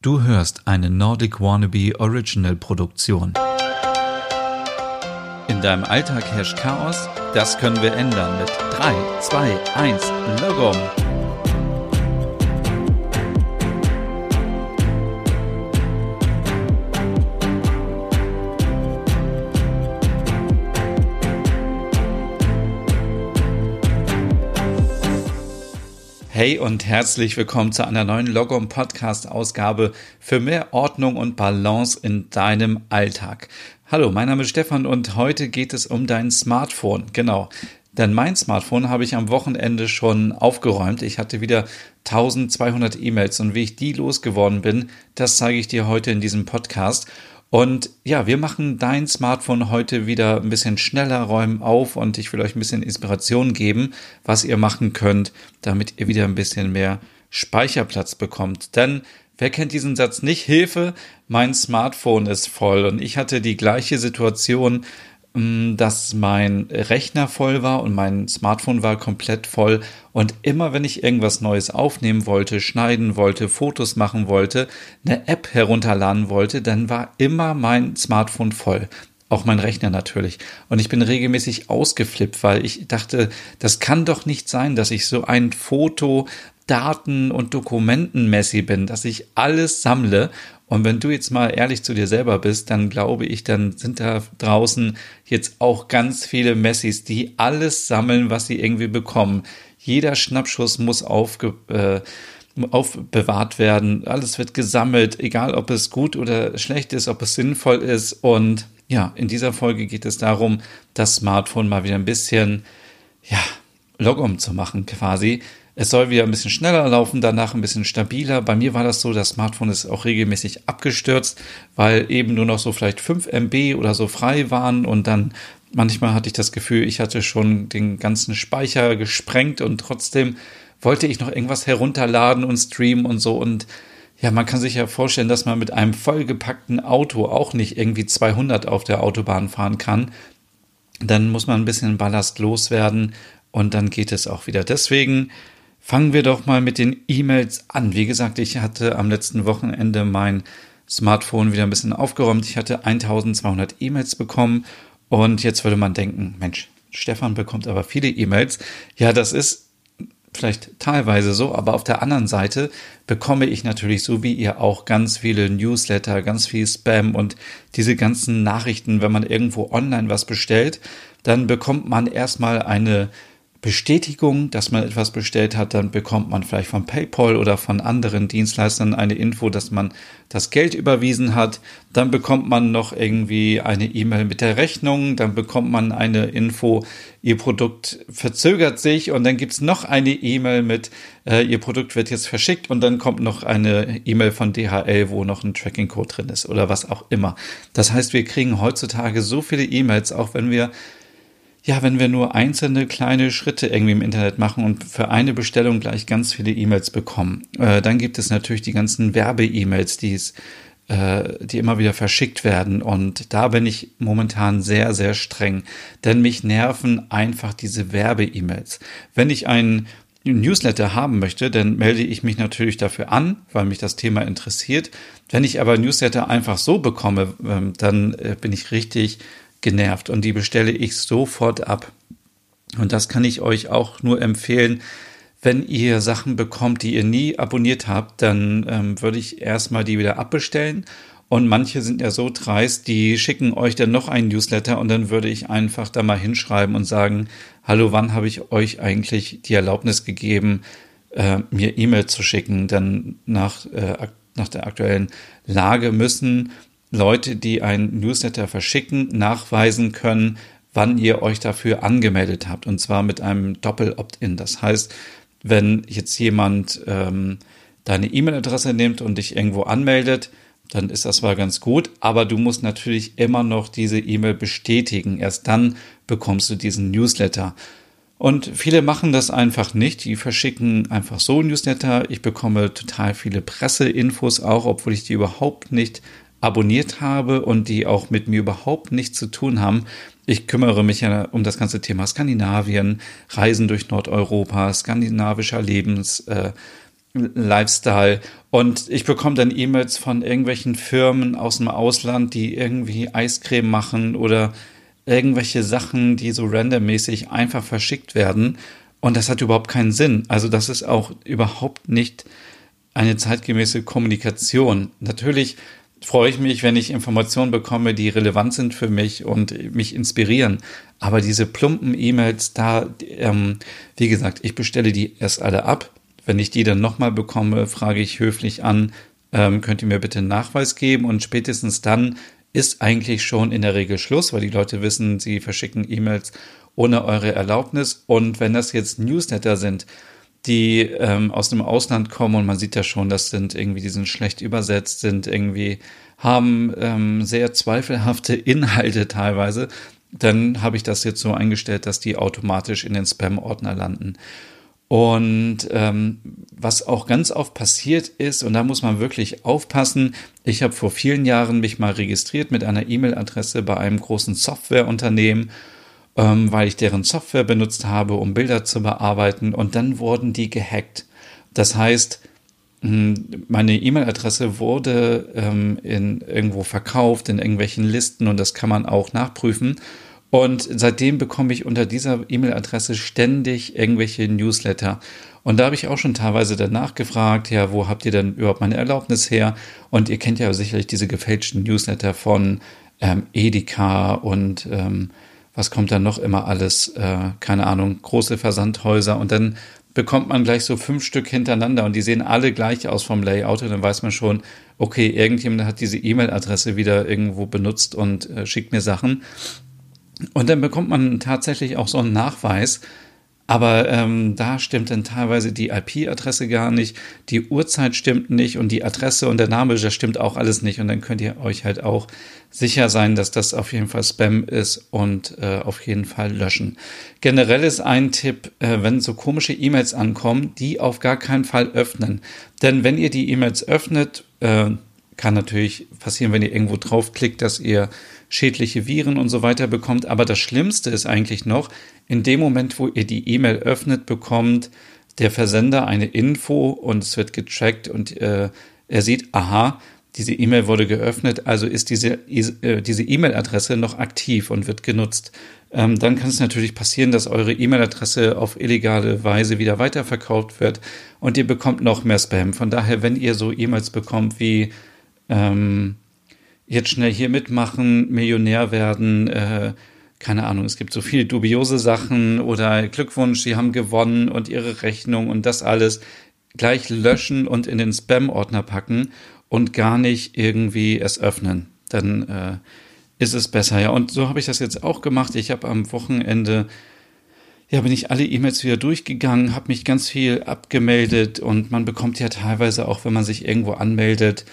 Du hörst eine Nordic Wannabe Original Produktion. In deinem Alltag herrscht Chaos? Das können wir ändern mit 3, 2, 1, Logom. Hey und herzlich willkommen zu einer neuen Logom Podcast Ausgabe für mehr Ordnung und Balance in deinem Alltag. Hallo, mein Name ist Stefan und heute geht es um dein Smartphone. Genau. Denn mein Smartphone habe ich am Wochenende schon aufgeräumt. Ich hatte wieder 1200 E-Mails und wie ich die losgeworden bin, das zeige ich dir heute in diesem Podcast. Und ja, wir machen dein Smartphone heute wieder ein bisschen schneller, räumen auf und ich will euch ein bisschen Inspiration geben, was ihr machen könnt, damit ihr wieder ein bisschen mehr Speicherplatz bekommt. Denn wer kennt diesen Satz nicht? Hilfe, mein Smartphone ist voll. Und ich hatte die gleiche Situation dass mein Rechner voll war und mein Smartphone war komplett voll. Und immer wenn ich irgendwas Neues aufnehmen wollte, schneiden wollte, Fotos machen wollte, eine App herunterladen wollte, dann war immer mein Smartphone voll. Auch mein Rechner natürlich. Und ich bin regelmäßig ausgeflippt, weil ich dachte, das kann doch nicht sein, dass ich so ein Foto, Daten und Dokumenten-Messi bin, dass ich alles sammle und wenn du jetzt mal ehrlich zu dir selber bist, dann glaube ich, dann sind da draußen jetzt auch ganz viele Messis, die alles sammeln, was sie irgendwie bekommen. Jeder Schnappschuss muss aufge, äh, aufbewahrt werden. Alles wird gesammelt, egal ob es gut oder schlecht ist, ob es sinnvoll ist. Und ja, in dieser Folge geht es darum, das Smartphone mal wieder ein bisschen, ja, Logom zu machen quasi. Es soll wieder ein bisschen schneller laufen, danach ein bisschen stabiler. Bei mir war das so, das Smartphone ist auch regelmäßig abgestürzt, weil eben nur noch so vielleicht 5 MB oder so frei waren und dann manchmal hatte ich das Gefühl, ich hatte schon den ganzen Speicher gesprengt und trotzdem wollte ich noch irgendwas herunterladen und streamen und so und ja, man kann sich ja vorstellen, dass man mit einem vollgepackten Auto auch nicht irgendwie 200 auf der Autobahn fahren kann. Dann muss man ein bisschen Ballast loswerden und dann geht es auch wieder. Deswegen Fangen wir doch mal mit den E-Mails an. Wie gesagt, ich hatte am letzten Wochenende mein Smartphone wieder ein bisschen aufgeräumt. Ich hatte 1200 E-Mails bekommen und jetzt würde man denken, Mensch, Stefan bekommt aber viele E-Mails. Ja, das ist vielleicht teilweise so, aber auf der anderen Seite bekomme ich natürlich so wie ihr auch ganz viele Newsletter, ganz viel Spam und diese ganzen Nachrichten, wenn man irgendwo online was bestellt, dann bekommt man erstmal eine Bestätigung, dass man etwas bestellt hat, dann bekommt man vielleicht von PayPal oder von anderen Dienstleistern eine Info, dass man das Geld überwiesen hat. Dann bekommt man noch irgendwie eine E-Mail mit der Rechnung. Dann bekommt man eine Info, Ihr Produkt verzögert sich. Und dann gibt's noch eine E-Mail mit, äh, Ihr Produkt wird jetzt verschickt. Und dann kommt noch eine E-Mail von DHL, wo noch ein Tracking-Code drin ist oder was auch immer. Das heißt, wir kriegen heutzutage so viele E-Mails, auch wenn wir ja, wenn wir nur einzelne kleine Schritte irgendwie im Internet machen und für eine Bestellung gleich ganz viele E-Mails bekommen, äh, dann gibt es natürlich die ganzen Werbe-E-Mails, die es äh, die immer wieder verschickt werden. Und da bin ich momentan sehr, sehr streng. Denn mich nerven einfach diese Werbe-E-Mails. Wenn ich einen Newsletter haben möchte, dann melde ich mich natürlich dafür an, weil mich das Thema interessiert. Wenn ich aber Newsletter einfach so bekomme, ähm, dann äh, bin ich richtig genervt und die bestelle ich sofort ab. Und das kann ich euch auch nur empfehlen. Wenn ihr Sachen bekommt, die ihr nie abonniert habt, dann ähm, würde ich erstmal die wieder abbestellen. Und manche sind ja so dreist, die schicken euch dann noch einen Newsletter und dann würde ich einfach da mal hinschreiben und sagen, hallo, wann habe ich euch eigentlich die Erlaubnis gegeben, äh, mir E-Mail zu schicken? Denn nach, äh, nach der aktuellen Lage müssen Leute, die ein Newsletter verschicken, nachweisen können, wann ihr euch dafür angemeldet habt. Und zwar mit einem Doppel-Opt-in. Das heißt, wenn jetzt jemand ähm, deine E-Mail-Adresse nimmt und dich irgendwo anmeldet, dann ist das zwar ganz gut, aber du musst natürlich immer noch diese E-Mail bestätigen. Erst dann bekommst du diesen Newsletter. Und viele machen das einfach nicht. Die verschicken einfach so Newsletter. Ich bekomme total viele Presseinfos auch, obwohl ich die überhaupt nicht abonniert habe und die auch mit mir überhaupt nichts zu tun haben. Ich kümmere mich ja um das ganze Thema Skandinavien, Reisen durch Nordeuropa, skandinavischer Lebens, äh, Lifestyle. Und ich bekomme dann E-Mails von irgendwelchen Firmen aus dem Ausland, die irgendwie Eiscreme machen oder irgendwelche Sachen, die so randommäßig einfach verschickt werden. Und das hat überhaupt keinen Sinn. Also das ist auch überhaupt nicht eine zeitgemäße Kommunikation. Natürlich freue ich mich, wenn ich Informationen bekomme, die relevant sind für mich und mich inspirieren. Aber diese plumpen E-Mails, da, ähm, wie gesagt, ich bestelle die erst alle ab. Wenn ich die dann nochmal bekomme, frage ich höflich an, ähm, könnt ihr mir bitte einen Nachweis geben? Und spätestens dann ist eigentlich schon in der Regel Schluss, weil die Leute wissen, sie verschicken E-Mails ohne eure Erlaubnis. Und wenn das jetzt Newsletter sind, die ähm, aus dem Ausland kommen und man sieht ja schon, das sind irgendwie, die sind schlecht übersetzt, sind irgendwie, haben ähm, sehr zweifelhafte Inhalte teilweise, dann habe ich das jetzt so eingestellt, dass die automatisch in den Spam-Ordner landen. Und ähm, was auch ganz oft passiert ist, und da muss man wirklich aufpassen, ich habe vor vielen Jahren mich mal registriert mit einer E-Mail-Adresse bei einem großen Softwareunternehmen ähm, weil ich deren Software benutzt habe, um Bilder zu bearbeiten und dann wurden die gehackt. Das heißt, hm, meine E-Mail-Adresse wurde ähm, in irgendwo verkauft, in irgendwelchen Listen und das kann man auch nachprüfen. Und seitdem bekomme ich unter dieser E-Mail-Adresse ständig irgendwelche Newsletter. Und da habe ich auch schon teilweise danach gefragt, ja, wo habt ihr denn überhaupt meine Erlaubnis her? Und ihr kennt ja sicherlich diese gefälschten Newsletter von ähm, Edeka und ähm, was kommt dann noch immer alles, äh, keine Ahnung, große Versandhäuser und dann bekommt man gleich so fünf Stück hintereinander und die sehen alle gleich aus vom Layout und dann weiß man schon, okay, irgendjemand hat diese E-Mail-Adresse wieder irgendwo benutzt und äh, schickt mir Sachen. Und dann bekommt man tatsächlich auch so einen Nachweis, aber ähm, da stimmt dann teilweise die IP-Adresse gar nicht, die Uhrzeit stimmt nicht und die Adresse und der Name, das stimmt auch alles nicht. Und dann könnt ihr euch halt auch sicher sein, dass das auf jeden Fall Spam ist und äh, auf jeden Fall löschen. Generell ist ein Tipp, äh, wenn so komische E-Mails ankommen, die auf gar keinen Fall öffnen. Denn wenn ihr die E-Mails öffnet, äh, kann natürlich passieren, wenn ihr irgendwo draufklickt, dass ihr schädliche Viren und so weiter bekommt. Aber das Schlimmste ist eigentlich noch, in dem Moment, wo ihr die E-Mail öffnet, bekommt der Versender eine Info und es wird getrackt und äh, er sieht, aha, diese E-Mail wurde geöffnet, also ist diese äh, diese E-Mail-Adresse noch aktiv und wird genutzt. Ähm, dann kann es natürlich passieren, dass eure E-Mail-Adresse auf illegale Weise wieder weiterverkauft wird und ihr bekommt noch mehr Spam. Von daher, wenn ihr so E-Mails bekommt wie ähm, jetzt schnell hier mitmachen, Millionär werden, äh, keine Ahnung, es gibt so viele dubiose Sachen oder Glückwunsch, Sie haben gewonnen und Ihre Rechnung und das alles gleich löschen und in den Spam-Ordner packen und gar nicht irgendwie es öffnen. Dann äh, ist es besser. Ja, und so habe ich das jetzt auch gemacht. Ich habe am Wochenende ja, bin ich alle E-Mails wieder durchgegangen, habe mich ganz viel abgemeldet und man bekommt ja teilweise auch, wenn man sich irgendwo anmeldet,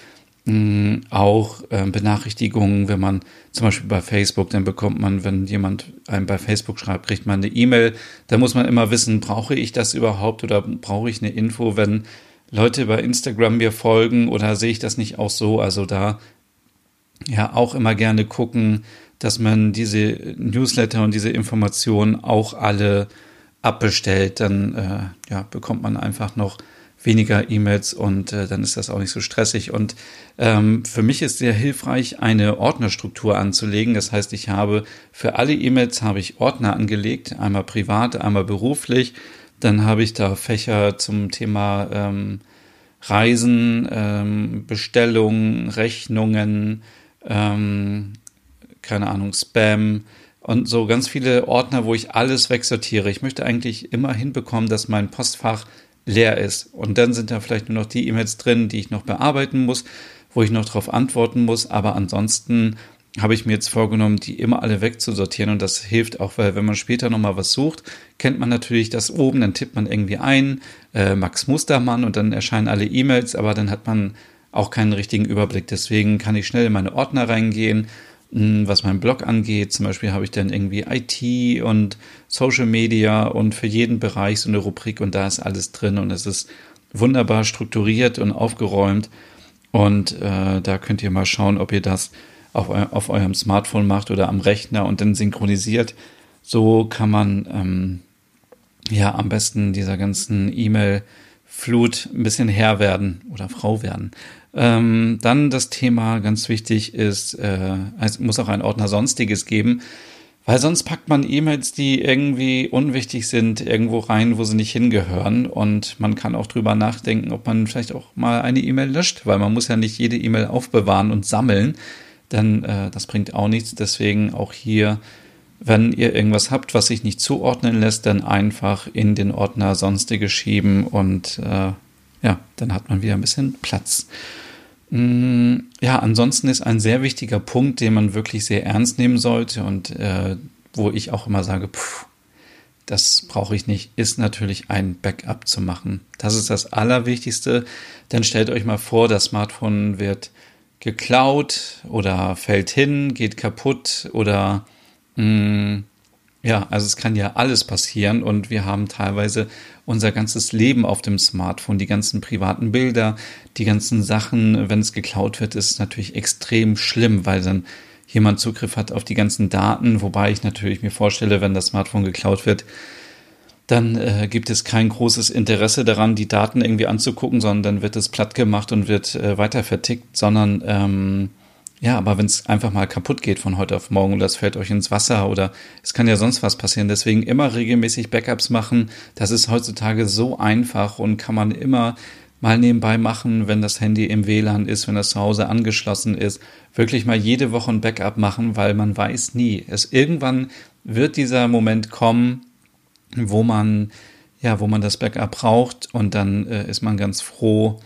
mh, auch äh, Benachrichtigungen, wenn man zum Beispiel bei Facebook, dann bekommt man, wenn jemand einem bei Facebook schreibt, kriegt man eine E-Mail. Da muss man immer wissen, brauche ich das überhaupt oder brauche ich eine Info, wenn Leute bei Instagram mir folgen oder sehe ich das nicht auch so? Also da ja auch immer gerne gucken, dass man diese Newsletter und diese Informationen auch alle abbestellt. Dann äh, ja, bekommt man einfach noch weniger E-Mails und äh, dann ist das auch nicht so stressig. Und ähm, für mich ist sehr hilfreich, eine Ordnerstruktur anzulegen. Das heißt, ich habe für alle E-Mails habe ich Ordner angelegt, einmal privat, einmal beruflich. Dann habe ich da Fächer zum Thema ähm, Reisen, ähm, Bestellungen, Rechnungen, ähm, keine Ahnung, Spam und so ganz viele Ordner, wo ich alles wegsortiere. Ich möchte eigentlich immer hinbekommen, dass mein Postfach leer ist. Und dann sind da vielleicht nur noch die E-Mails drin, die ich noch bearbeiten muss, wo ich noch darauf antworten muss. Aber ansonsten habe ich mir jetzt vorgenommen, die immer alle wegzusortieren. Und das hilft auch, weil wenn man später nochmal was sucht, kennt man natürlich das oben, dann tippt man irgendwie ein, äh, Max Mustermann und dann erscheinen alle E-Mails, aber dann hat man auch keinen richtigen Überblick. Deswegen kann ich schnell in meine Ordner reingehen was meinen Blog angeht. Zum Beispiel habe ich dann irgendwie IT und Social Media und für jeden Bereich so eine Rubrik und da ist alles drin und es ist wunderbar strukturiert und aufgeräumt. Und äh, da könnt ihr mal schauen, ob ihr das auf, eu auf eurem Smartphone macht oder am Rechner und dann synchronisiert. So kann man ähm, ja am besten dieser ganzen E-Mail Flut ein bisschen Herr werden oder Frau werden. Ähm, dann das Thema, ganz wichtig ist, äh, es muss auch ein Ordner Sonstiges geben, weil sonst packt man E-Mails, die irgendwie unwichtig sind, irgendwo rein, wo sie nicht hingehören. Und man kann auch drüber nachdenken, ob man vielleicht auch mal eine E-Mail löscht, weil man muss ja nicht jede E-Mail aufbewahren und sammeln. Denn äh, das bringt auch nichts. Deswegen auch hier, wenn ihr irgendwas habt, was sich nicht zuordnen lässt, dann einfach in den Ordner Sonstige schieben und äh, ja, dann hat man wieder ein bisschen Platz. Mm, ja, ansonsten ist ein sehr wichtiger Punkt, den man wirklich sehr ernst nehmen sollte und äh, wo ich auch immer sage, pff, das brauche ich nicht, ist natürlich ein Backup zu machen. Das ist das Allerwichtigste. Dann stellt euch mal vor, das Smartphone wird geklaut oder fällt hin, geht kaputt oder mm, ja, also es kann ja alles passieren und wir haben teilweise unser ganzes Leben auf dem Smartphone, die ganzen privaten Bilder, die ganzen Sachen, wenn es geklaut wird, ist natürlich extrem schlimm, weil dann jemand Zugriff hat auf die ganzen Daten, wobei ich natürlich mir vorstelle, wenn das Smartphone geklaut wird, dann äh, gibt es kein großes Interesse daran, die Daten irgendwie anzugucken, sondern dann wird es platt gemacht und wird äh, weiter vertickt, sondern ähm, ja, aber wenn es einfach mal kaputt geht von heute auf morgen oder es fällt euch ins Wasser oder es kann ja sonst was passieren. Deswegen immer regelmäßig Backups machen. Das ist heutzutage so einfach und kann man immer mal nebenbei machen, wenn das Handy im WLAN ist, wenn das zu Hause angeschlossen ist. Wirklich mal jede Woche ein Backup machen, weil man weiß nie. Es irgendwann wird dieser Moment kommen, wo man ja, wo man das Backup braucht und dann äh, ist man ganz froh,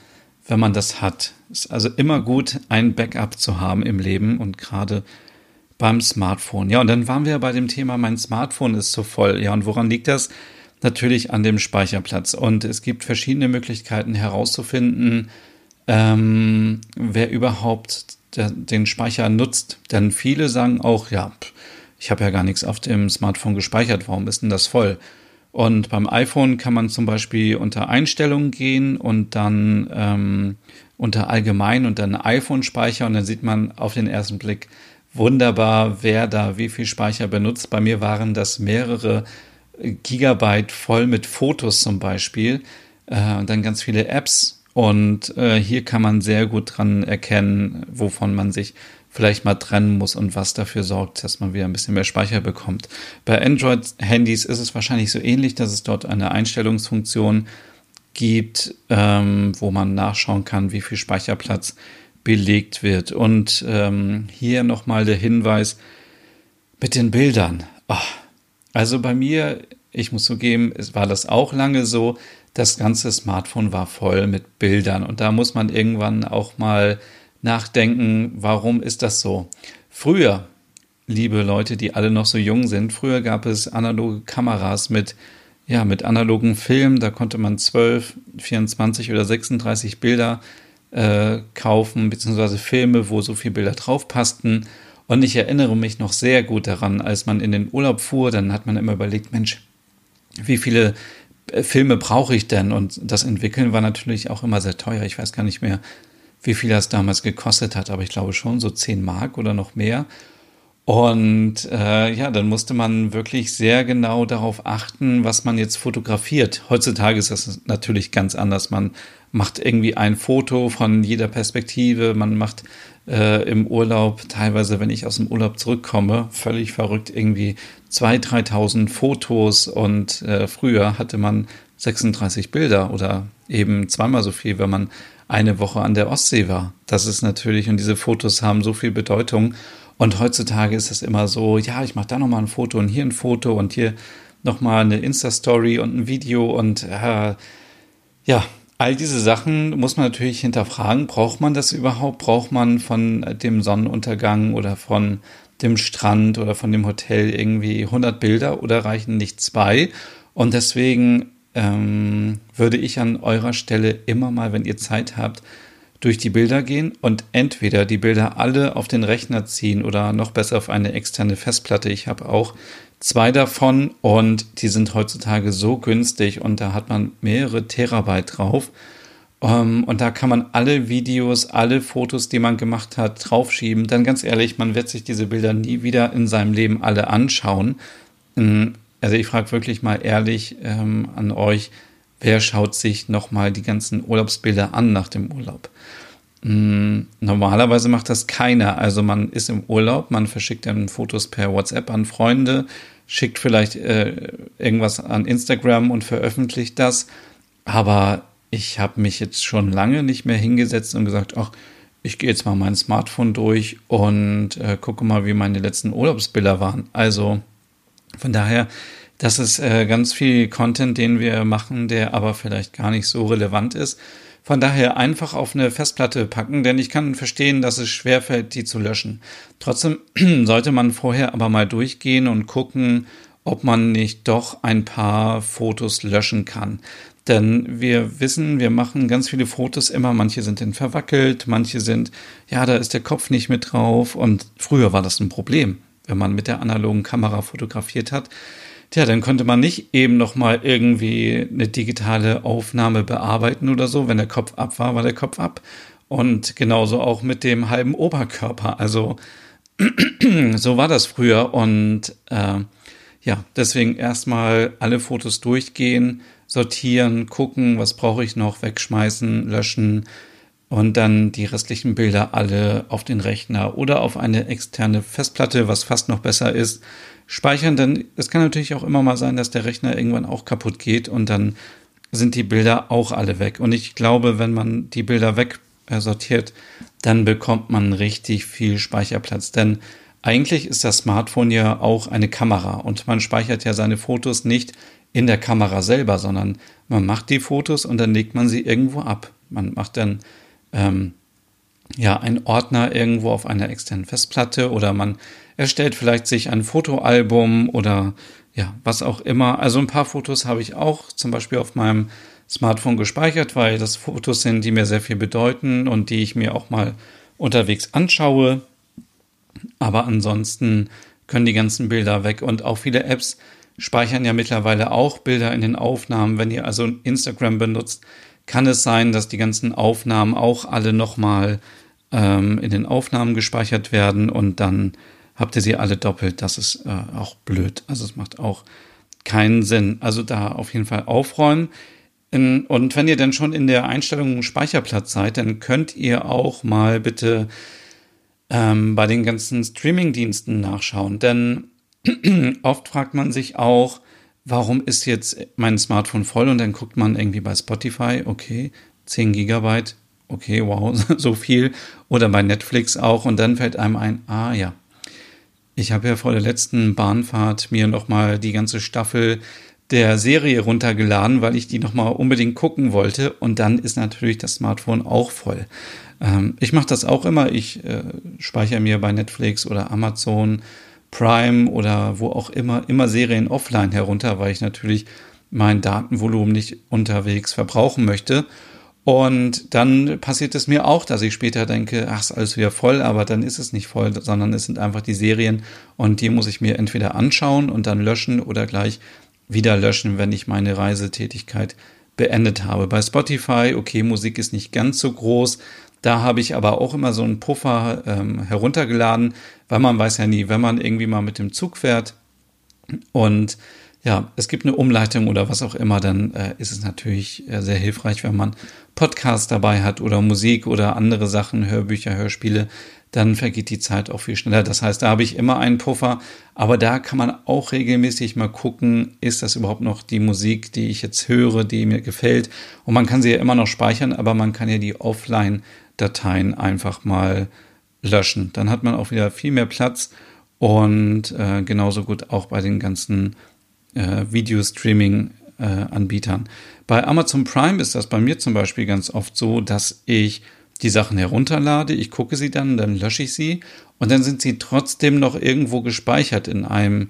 wenn man das hat. Es ist also immer gut, ein Backup zu haben im Leben und gerade beim Smartphone. Ja, und dann waren wir bei dem Thema, mein Smartphone ist zu voll. Ja, und woran liegt das? Natürlich an dem Speicherplatz. Und es gibt verschiedene Möglichkeiten herauszufinden, ähm, wer überhaupt den Speicher nutzt. Denn viele sagen auch, ja, ich habe ja gar nichts auf dem Smartphone gespeichert, warum ist denn das voll? Und beim iPhone kann man zum Beispiel unter Einstellungen gehen und dann ähm, unter Allgemein und dann iPhone-Speicher und dann sieht man auf den ersten Blick wunderbar, wer da wie viel Speicher benutzt. Bei mir waren das mehrere Gigabyte voll mit Fotos zum Beispiel äh, und dann ganz viele Apps. Und äh, hier kann man sehr gut dran erkennen, wovon man sich vielleicht mal trennen muss und was dafür sorgt, dass man wieder ein bisschen mehr Speicher bekommt. Bei Android-Handys ist es wahrscheinlich so ähnlich, dass es dort eine Einstellungsfunktion gibt, ähm, wo man nachschauen kann, wie viel Speicherplatz belegt wird. Und ähm, hier nochmal der Hinweis mit den Bildern. Oh, also bei mir, ich muss zugeben, es war das auch lange so, das ganze Smartphone war voll mit Bildern und da muss man irgendwann auch mal nachdenken, warum ist das so? Früher, liebe Leute, die alle noch so jung sind, früher gab es analoge Kameras mit ja, mit analogen Filmen, da konnte man 12, 24 oder 36 Bilder äh, kaufen, beziehungsweise Filme, wo so viele Bilder drauf passten. Und ich erinnere mich noch sehr gut daran, als man in den Urlaub fuhr, dann hat man immer überlegt, Mensch, wie viele äh, Filme brauche ich denn? Und das Entwickeln war natürlich auch immer sehr teuer. Ich weiß gar nicht mehr, wie viel das damals gekostet hat, aber ich glaube schon so 10 Mark oder noch mehr. Und äh, ja, dann musste man wirklich sehr genau darauf achten, was man jetzt fotografiert. Heutzutage ist das natürlich ganz anders. Man macht irgendwie ein Foto von jeder Perspektive. Man macht äh, im Urlaub, teilweise, wenn ich aus dem Urlaub zurückkomme, völlig verrückt, irgendwie 2.000, 3.000 Fotos. Und äh, früher hatte man 36 Bilder oder eben zweimal so viel, wenn man eine Woche an der Ostsee war. Das ist natürlich, und diese Fotos haben so viel Bedeutung. Und heutzutage ist es immer so, ja, ich mache da nochmal ein Foto und hier ein Foto und hier nochmal eine Insta-Story und ein Video und äh, ja, all diese Sachen muss man natürlich hinterfragen. Braucht man das überhaupt? Braucht man von dem Sonnenuntergang oder von dem Strand oder von dem Hotel irgendwie 100 Bilder oder reichen nicht zwei? Und deswegen ähm, würde ich an eurer Stelle immer mal, wenn ihr Zeit habt, durch die Bilder gehen und entweder die Bilder alle auf den Rechner ziehen oder noch besser auf eine externe Festplatte. Ich habe auch zwei davon und die sind heutzutage so günstig und da hat man mehrere Terabyte drauf. Ähm, und da kann man alle Videos, alle Fotos, die man gemacht hat, draufschieben. Dann ganz ehrlich, man wird sich diese Bilder nie wieder in seinem Leben alle anschauen. Also ich frage wirklich mal ehrlich ähm, an euch, wer schaut sich nochmal die ganzen Urlaubsbilder an nach dem Urlaub? Hm, normalerweise macht das keiner. Also man ist im Urlaub, man verschickt dann Fotos per WhatsApp an Freunde, schickt vielleicht äh, irgendwas an Instagram und veröffentlicht das. Aber ich habe mich jetzt schon lange nicht mehr hingesetzt und gesagt, ach, ich gehe jetzt mal mein Smartphone durch und äh, gucke mal, wie meine letzten Urlaubsbilder waren. Also von daher, das ist äh, ganz viel Content, den wir machen, der aber vielleicht gar nicht so relevant ist. Von daher einfach auf eine Festplatte packen, denn ich kann verstehen, dass es schwerfällt, die zu löschen. Trotzdem sollte man vorher aber mal durchgehen und gucken, ob man nicht doch ein paar Fotos löschen kann. Denn wir wissen, wir machen ganz viele Fotos immer. Manche sind dann verwackelt, manche sind, ja, da ist der Kopf nicht mit drauf. Und früher war das ein Problem, wenn man mit der analogen Kamera fotografiert hat. Tja, dann konnte man nicht eben nochmal irgendwie eine digitale Aufnahme bearbeiten oder so. Wenn der Kopf ab war, war der Kopf ab. Und genauso auch mit dem halben Oberkörper. Also so war das früher. Und äh, ja, deswegen erstmal alle Fotos durchgehen, sortieren, gucken, was brauche ich noch, wegschmeißen, löschen und dann die restlichen Bilder alle auf den Rechner oder auf eine externe Festplatte, was fast noch besser ist, speichern. Denn es kann natürlich auch immer mal sein, dass der Rechner irgendwann auch kaputt geht und dann sind die Bilder auch alle weg. Und ich glaube, wenn man die Bilder wegsortiert, dann bekommt man richtig viel Speicherplatz. Denn eigentlich ist das Smartphone ja auch eine Kamera und man speichert ja seine Fotos nicht in der Kamera selber, sondern man macht die Fotos und dann legt man sie irgendwo ab. Man macht dann ähm, ja einen Ordner irgendwo auf einer externen Festplatte oder man erstellt vielleicht sich ein Fotoalbum oder ja, was auch immer. Also ein paar Fotos habe ich auch zum Beispiel auf meinem Smartphone gespeichert, weil das Fotos sind, die mir sehr viel bedeuten und die ich mir auch mal unterwegs anschaue. Aber ansonsten können die ganzen Bilder weg und auch viele Apps speichern ja mittlerweile auch Bilder in den Aufnahmen. Wenn ihr also Instagram benutzt, kann es sein, dass die ganzen Aufnahmen auch alle nochmal ähm, in den Aufnahmen gespeichert werden und dann habt ihr sie alle doppelt. Das ist äh, auch blöd. Also es macht auch keinen Sinn. Also da auf jeden Fall aufräumen. In, und wenn ihr dann schon in der Einstellung Speicherplatz seid, dann könnt ihr auch mal bitte ähm, bei den ganzen Streaming-Diensten nachschauen. Denn oft fragt man sich auch, warum ist jetzt mein Smartphone voll und dann guckt man irgendwie bei Spotify, okay, 10 Gigabyte, okay, wow, so viel. Oder bei Netflix auch und dann fällt einem ein, ah ja, ich habe ja vor der letzten Bahnfahrt mir nochmal die ganze Staffel der Serie runtergeladen, weil ich die nochmal unbedingt gucken wollte und dann ist natürlich das Smartphone auch voll. Ähm, ich mache das auch immer, ich äh, speichere mir bei Netflix oder Amazon Prime oder wo auch immer, immer Serien offline herunter, weil ich natürlich mein Datenvolumen nicht unterwegs verbrauchen möchte. Und dann passiert es mir auch, dass ich später denke, ach, ist alles wieder voll, aber dann ist es nicht voll, sondern es sind einfach die Serien und die muss ich mir entweder anschauen und dann löschen oder gleich wieder löschen, wenn ich meine Reisetätigkeit beendet habe. Bei Spotify, okay, Musik ist nicht ganz so groß, da habe ich aber auch immer so einen Puffer ähm, heruntergeladen, weil man weiß ja nie, wenn man irgendwie mal mit dem Zug fährt und ja, es gibt eine Umleitung oder was auch immer, dann äh, ist es natürlich äh, sehr hilfreich, wenn man Podcasts dabei hat oder Musik oder andere Sachen, Hörbücher, Hörspiele, dann vergeht die Zeit auch viel schneller. Das heißt, da habe ich immer einen Puffer, aber da kann man auch regelmäßig mal gucken, ist das überhaupt noch die Musik, die ich jetzt höre, die mir gefällt. Und man kann sie ja immer noch speichern, aber man kann ja die offline Dateien einfach mal löschen. Dann hat man auch wieder viel mehr Platz und äh, genauso gut auch bei den ganzen äh, Video-Streaming-Anbietern. Äh, bei Amazon Prime ist das bei mir zum Beispiel ganz oft so, dass ich die Sachen herunterlade, ich gucke sie dann, dann lösche ich sie und dann sind sie trotzdem noch irgendwo gespeichert in einem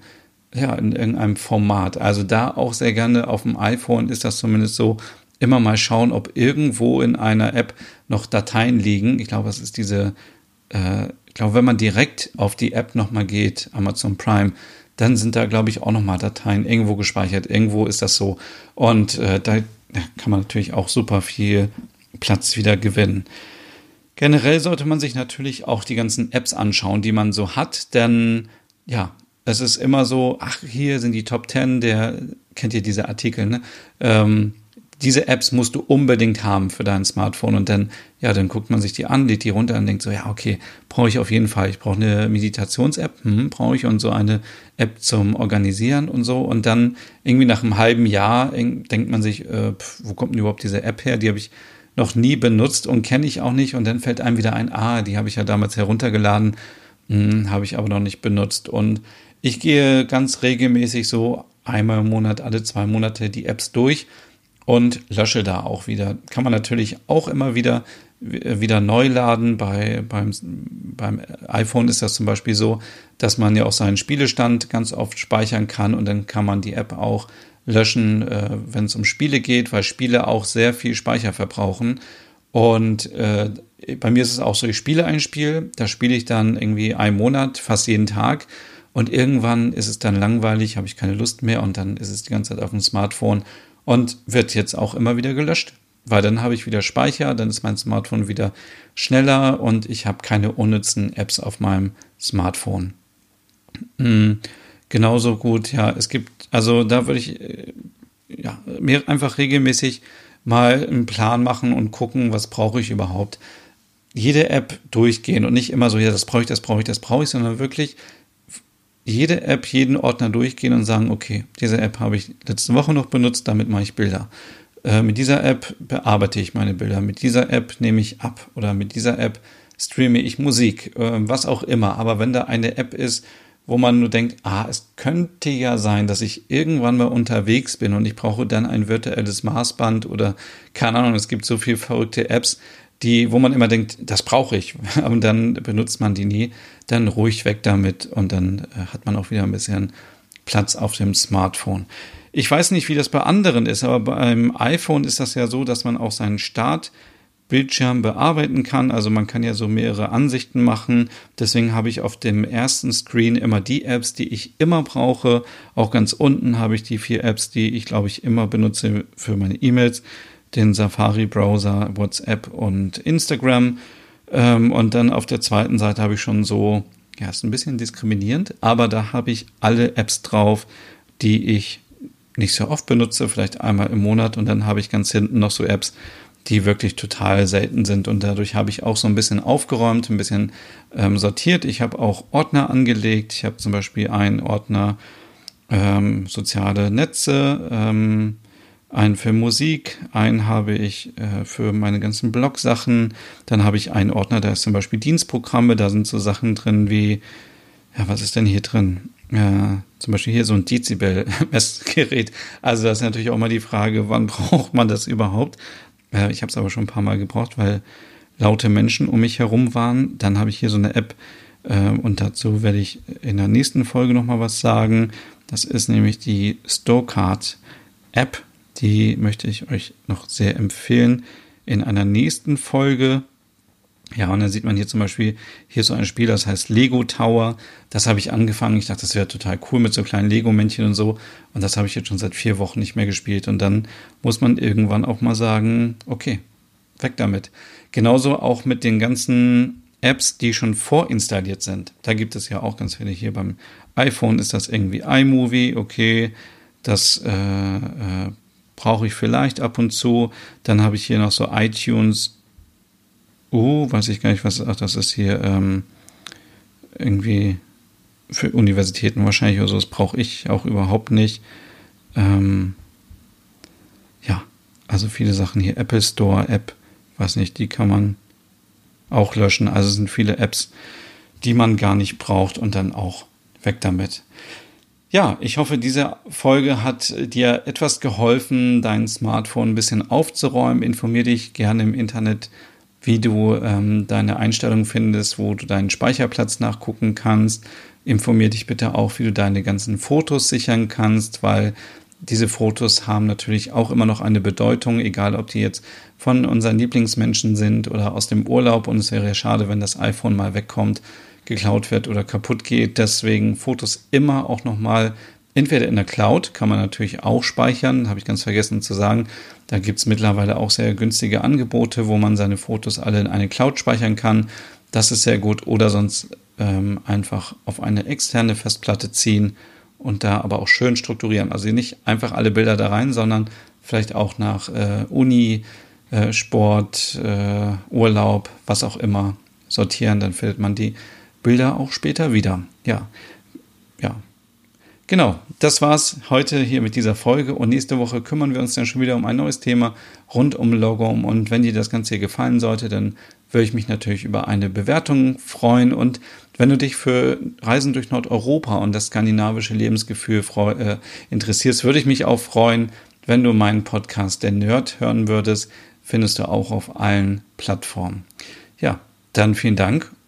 ja, in irgendeinem Format. Also da auch sehr gerne auf dem iPhone ist das zumindest so, immer mal schauen, ob irgendwo in einer App noch Dateien liegen. Ich glaube, es ist diese, äh, ich glaube, wenn man direkt auf die App nochmal geht, Amazon Prime, dann sind da, glaube ich, auch nochmal Dateien irgendwo gespeichert. Irgendwo ist das so. Und äh, da kann man natürlich auch super viel Platz wieder gewinnen. Generell sollte man sich natürlich auch die ganzen Apps anschauen, die man so hat, denn ja, es ist immer so, ach, hier sind die Top 10, der, kennt ihr diese Artikel, ne? Ähm, diese Apps musst du unbedingt haben für dein Smartphone und dann, ja, dann guckt man sich die an, lädt die runter und denkt so, ja, okay, brauche ich auf jeden Fall. Ich brauche eine Meditations-App, hm, brauche ich und so eine App zum Organisieren und so. Und dann irgendwie nach einem halben Jahr denkt man sich, äh, pf, wo kommt denn überhaupt diese App her? Die habe ich noch nie benutzt und kenne ich auch nicht. Und dann fällt einem wieder ein, ah, die habe ich ja damals heruntergeladen, hm, habe ich aber noch nicht benutzt. Und ich gehe ganz regelmäßig so einmal im Monat, alle zwei Monate die Apps durch und lösche da auch wieder. Kann man natürlich auch immer wieder wieder neu laden. Bei, beim, beim iPhone ist das zum Beispiel so, dass man ja auch seinen Spielestand ganz oft speichern kann und dann kann man die App auch löschen, äh, wenn es um Spiele geht, weil Spiele auch sehr viel Speicher verbrauchen. Und äh, bei mir ist es auch so, ich spiele ein Spiel, da spiele ich dann irgendwie einen Monat, fast jeden Tag. Und irgendwann ist es dann langweilig, habe ich keine Lust mehr und dann ist es die ganze Zeit auf dem Smartphone und wird jetzt auch immer wieder gelöscht. Weil dann habe ich wieder Speicher, dann ist mein Smartphone wieder schneller und ich habe keine unnützen Apps auf meinem Smartphone. Mhm. Genauso gut, ja, es gibt, also da würde ich äh, ja, mir einfach regelmäßig mal einen Plan machen und gucken, was brauche ich überhaupt. Jede App durchgehen und nicht immer so, ja, das brauche ich, das brauche ich, das brauche ich, sondern wirklich jede App, jeden Ordner durchgehen und sagen, okay, diese App habe ich letzte Woche noch benutzt, damit mache ich Bilder. Äh, mit dieser App bearbeite ich meine Bilder, mit dieser App nehme ich ab oder mit dieser App streame ich Musik, äh, was auch immer. Aber wenn da eine App ist, wo man nur denkt, ah, es könnte ja sein, dass ich irgendwann mal unterwegs bin und ich brauche dann ein virtuelles Maßband oder keine Ahnung, es gibt so viele verrückte Apps, die, wo man immer denkt, das brauche ich, aber dann benutzt man die nie, dann ruhig weg damit und dann äh, hat man auch wieder ein bisschen Platz auf dem Smartphone. Ich weiß nicht, wie das bei anderen ist, aber beim iPhone ist das ja so, dass man auch seinen Startbildschirm bearbeiten kann. Also man kann ja so mehrere Ansichten machen. Deswegen habe ich auf dem ersten Screen immer die Apps, die ich immer brauche. Auch ganz unten habe ich die vier Apps, die ich glaube ich immer benutze für meine E-Mails den Safari-Browser, WhatsApp und Instagram. Ähm, und dann auf der zweiten Seite habe ich schon so, ja, ist ein bisschen diskriminierend, aber da habe ich alle Apps drauf, die ich nicht so oft benutze, vielleicht einmal im Monat. Und dann habe ich ganz hinten noch so Apps, die wirklich total selten sind. Und dadurch habe ich auch so ein bisschen aufgeräumt, ein bisschen ähm, sortiert. Ich habe auch Ordner angelegt. Ich habe zum Beispiel einen Ordner ähm, soziale Netze, ähm, einen für Musik, einen habe ich äh, für meine ganzen Blog-Sachen, dann habe ich einen Ordner, da ist zum Beispiel Dienstprogramme, da sind so Sachen drin wie, ja, was ist denn hier drin? Ja, zum Beispiel hier so ein Dezibel-Messgerät. Also das ist natürlich auch mal die Frage, wann braucht man das überhaupt? Äh, ich habe es aber schon ein paar Mal gebraucht, weil laute Menschen um mich herum waren. Dann habe ich hier so eine App äh, und dazu werde ich in der nächsten Folge nochmal was sagen. Das ist nämlich die Storecard App die möchte ich euch noch sehr empfehlen in einer nächsten Folge. Ja, und dann sieht man hier zum Beispiel hier so ein Spiel, das heißt Lego Tower. Das habe ich angefangen. Ich dachte, das wäre total cool mit so kleinen Lego-Männchen und so. Und das habe ich jetzt schon seit vier Wochen nicht mehr gespielt. Und dann muss man irgendwann auch mal sagen, okay, weg damit. Genauso auch mit den ganzen Apps, die schon vorinstalliert sind. Da gibt es ja auch ganz viele. Hier beim iPhone ist das irgendwie iMovie, okay. Das äh, äh, brauche ich vielleicht ab und zu. Dann habe ich hier noch so iTunes. Oh, weiß ich gar nicht, was. Ach, das ist hier ähm, irgendwie für Universitäten wahrscheinlich oder so. Das brauche ich auch überhaupt nicht. Ähm, ja, also viele Sachen hier. Apple Store App, weiß nicht, die kann man auch löschen. Also sind viele Apps, die man gar nicht braucht und dann auch weg damit. Ja, ich hoffe, diese Folge hat dir etwas geholfen, dein Smartphone ein bisschen aufzuräumen. Informier dich gerne im Internet, wie du ähm, deine Einstellungen findest, wo du deinen Speicherplatz nachgucken kannst. Informier dich bitte auch, wie du deine ganzen Fotos sichern kannst, weil diese Fotos haben natürlich auch immer noch eine Bedeutung, egal ob die jetzt von unseren Lieblingsmenschen sind oder aus dem Urlaub. Und es wäre ja schade, wenn das iPhone mal wegkommt geklaut wird oder kaputt geht. Deswegen Fotos immer auch nochmal entweder in der Cloud, kann man natürlich auch speichern, habe ich ganz vergessen zu sagen. Da gibt es mittlerweile auch sehr günstige Angebote, wo man seine Fotos alle in eine Cloud speichern kann. Das ist sehr gut. Oder sonst ähm, einfach auf eine externe Festplatte ziehen und da aber auch schön strukturieren. Also nicht einfach alle Bilder da rein, sondern vielleicht auch nach äh, Uni, äh, Sport, äh, Urlaub, was auch immer sortieren, dann findet man die Bilder auch später wieder. Ja, ja. Genau, das war's heute hier mit dieser Folge und nächste Woche kümmern wir uns dann schon wieder um ein neues Thema rund um Logom und wenn dir das Ganze hier gefallen sollte, dann würde ich mich natürlich über eine Bewertung freuen und wenn du dich für Reisen durch Nordeuropa und das skandinavische Lebensgefühl äh, interessierst, würde ich mich auch freuen, wenn du meinen Podcast Der Nerd hören würdest, findest du auch auf allen Plattformen. Ja, dann vielen Dank